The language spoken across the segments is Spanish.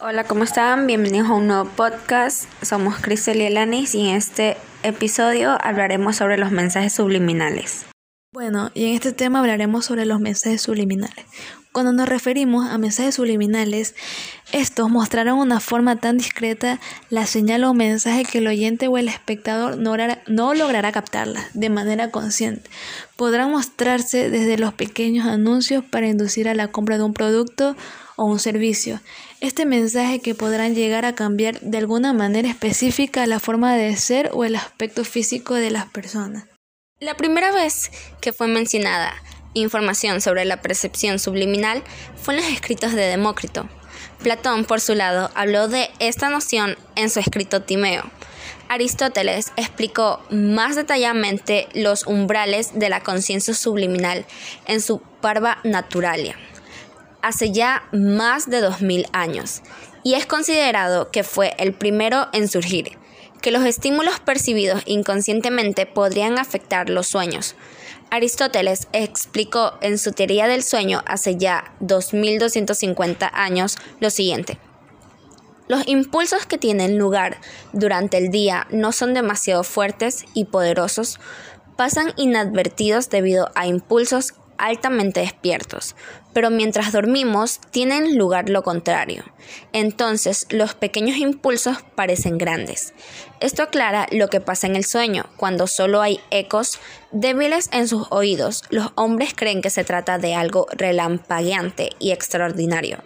Hola, ¿cómo están? Bienvenidos a un nuevo podcast. Somos Cristel y Elanis y en este episodio hablaremos sobre los mensajes subliminales. Bueno, y en este tema hablaremos sobre los mensajes subliminales. Cuando nos referimos a mensajes subliminales, estos mostrarán una forma tan discreta la señal o mensaje que el oyente o el espectador no, no logrará captarla de manera consciente. Podrán mostrarse desde los pequeños anuncios para inducir a la compra de un producto o un servicio. Este mensaje que podrán llegar a cambiar de alguna manera específica la forma de ser o el aspecto físico de las personas. La primera vez que fue mencionada información sobre la percepción subliminal fue en los escritos de Demócrito. Platón, por su lado, habló de esta noción en su escrito Timeo. Aristóteles explicó más detalladamente los umbrales de la conciencia subliminal en su Parva Naturalia hace ya más de 2000 años y es considerado que fue el primero en surgir, que los estímulos percibidos inconscientemente podrían afectar los sueños. Aristóteles explicó en su teoría del sueño hace ya 2250 años lo siguiente. Los impulsos que tienen lugar durante el día no son demasiado fuertes y poderosos, pasan inadvertidos debido a impulsos altamente despiertos, pero mientras dormimos tienen lugar lo contrario. Entonces los pequeños impulsos parecen grandes. Esto aclara lo que pasa en el sueño. Cuando solo hay ecos débiles en sus oídos, los hombres creen que se trata de algo relampagueante y extraordinario.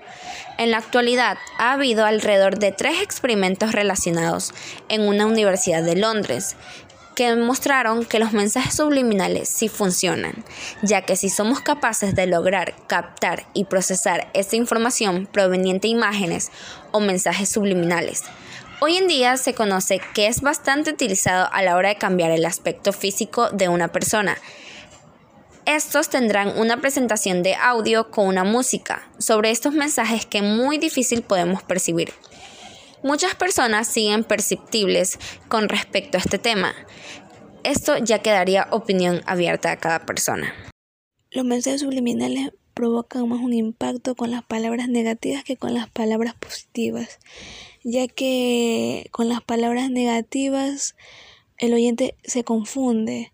En la actualidad ha habido alrededor de tres experimentos relacionados en una universidad de Londres que demostraron que los mensajes subliminales sí funcionan, ya que si somos capaces de lograr captar y procesar esta información proveniente de imágenes o mensajes subliminales, Hoy en día se conoce que es bastante utilizado a la hora de cambiar el aspecto físico de una persona. Estos tendrán una presentación de audio con una música sobre estos mensajes que muy difícil podemos percibir. Muchas personas siguen perceptibles con respecto a este tema. Esto ya quedaría opinión abierta a cada persona. Los mensajes subliminales provocan más un impacto con las palabras negativas que con las palabras positivas, ya que con las palabras negativas el oyente se confunde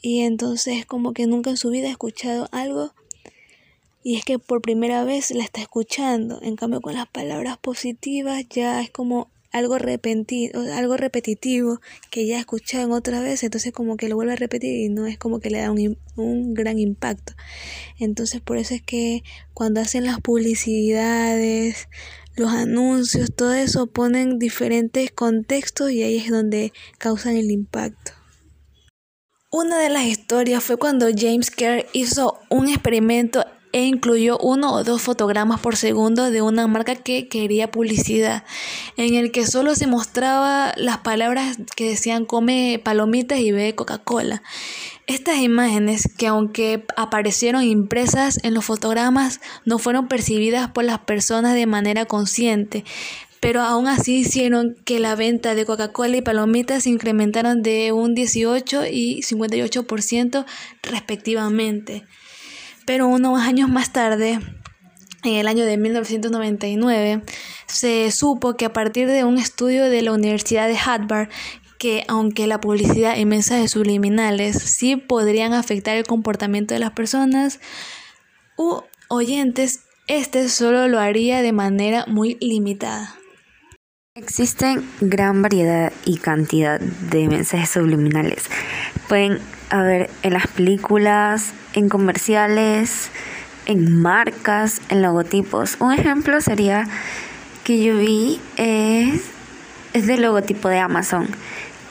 y entonces como que nunca en su vida ha escuchado algo y es que por primera vez la está escuchando. En cambio, con las palabras positivas ya es como algo, algo repetitivo que ya ha escuchado en otra vez, entonces como que lo vuelve a repetir y no es como que le da un, un gran impacto. Entonces por eso es que cuando hacen las publicidades, los anuncios, todo eso ponen diferentes contextos y ahí es donde causan el impacto. Una de las historias fue cuando James Kerr hizo un experimento e incluyó uno o dos fotogramas por segundo de una marca que quería publicidad, en el que solo se mostraba las palabras que decían come palomitas y ve Coca-Cola. Estas imágenes, que aunque aparecieron impresas en los fotogramas, no fueron percibidas por las personas de manera consciente, pero aún así hicieron que la venta de Coca-Cola y palomitas se incrementaron de un 18 y 58% respectivamente. Pero unos años más tarde, en el año de 1999, se supo que a partir de un estudio de la Universidad de Harvard, que aunque la publicidad y mensajes subliminales sí podrían afectar el comportamiento de las personas u oyentes, este solo lo haría de manera muy limitada. Existen gran variedad y cantidad de mensajes subliminales. Pueden haber en las películas, en comerciales, en marcas, en logotipos. Un ejemplo sería que yo vi es, es del logotipo de Amazon,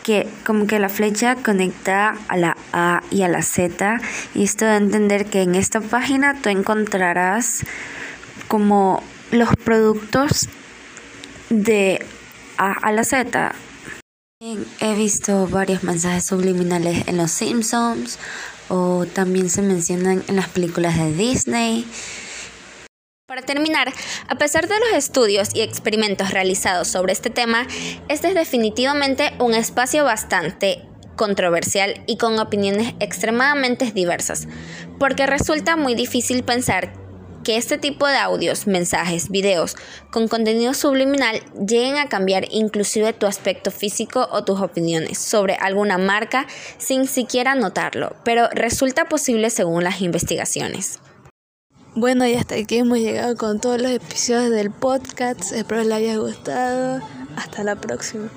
que como que la flecha conecta a la A y a la Z y esto da a entender que en esta página tú encontrarás como los productos de A a la Z He visto varios mensajes subliminales en Los Simpsons o también se mencionan en las películas de Disney. Para terminar, a pesar de los estudios y experimentos realizados sobre este tema, este es definitivamente un espacio bastante controversial y con opiniones extremadamente diversas, porque resulta muy difícil pensar que este tipo de audios, mensajes, videos con contenido subliminal lleguen a cambiar inclusive tu aspecto físico o tus opiniones sobre alguna marca sin siquiera notarlo, pero resulta posible según las investigaciones. Bueno, y hasta aquí hemos llegado con todos los episodios del podcast. Espero les haya gustado. Hasta la próxima.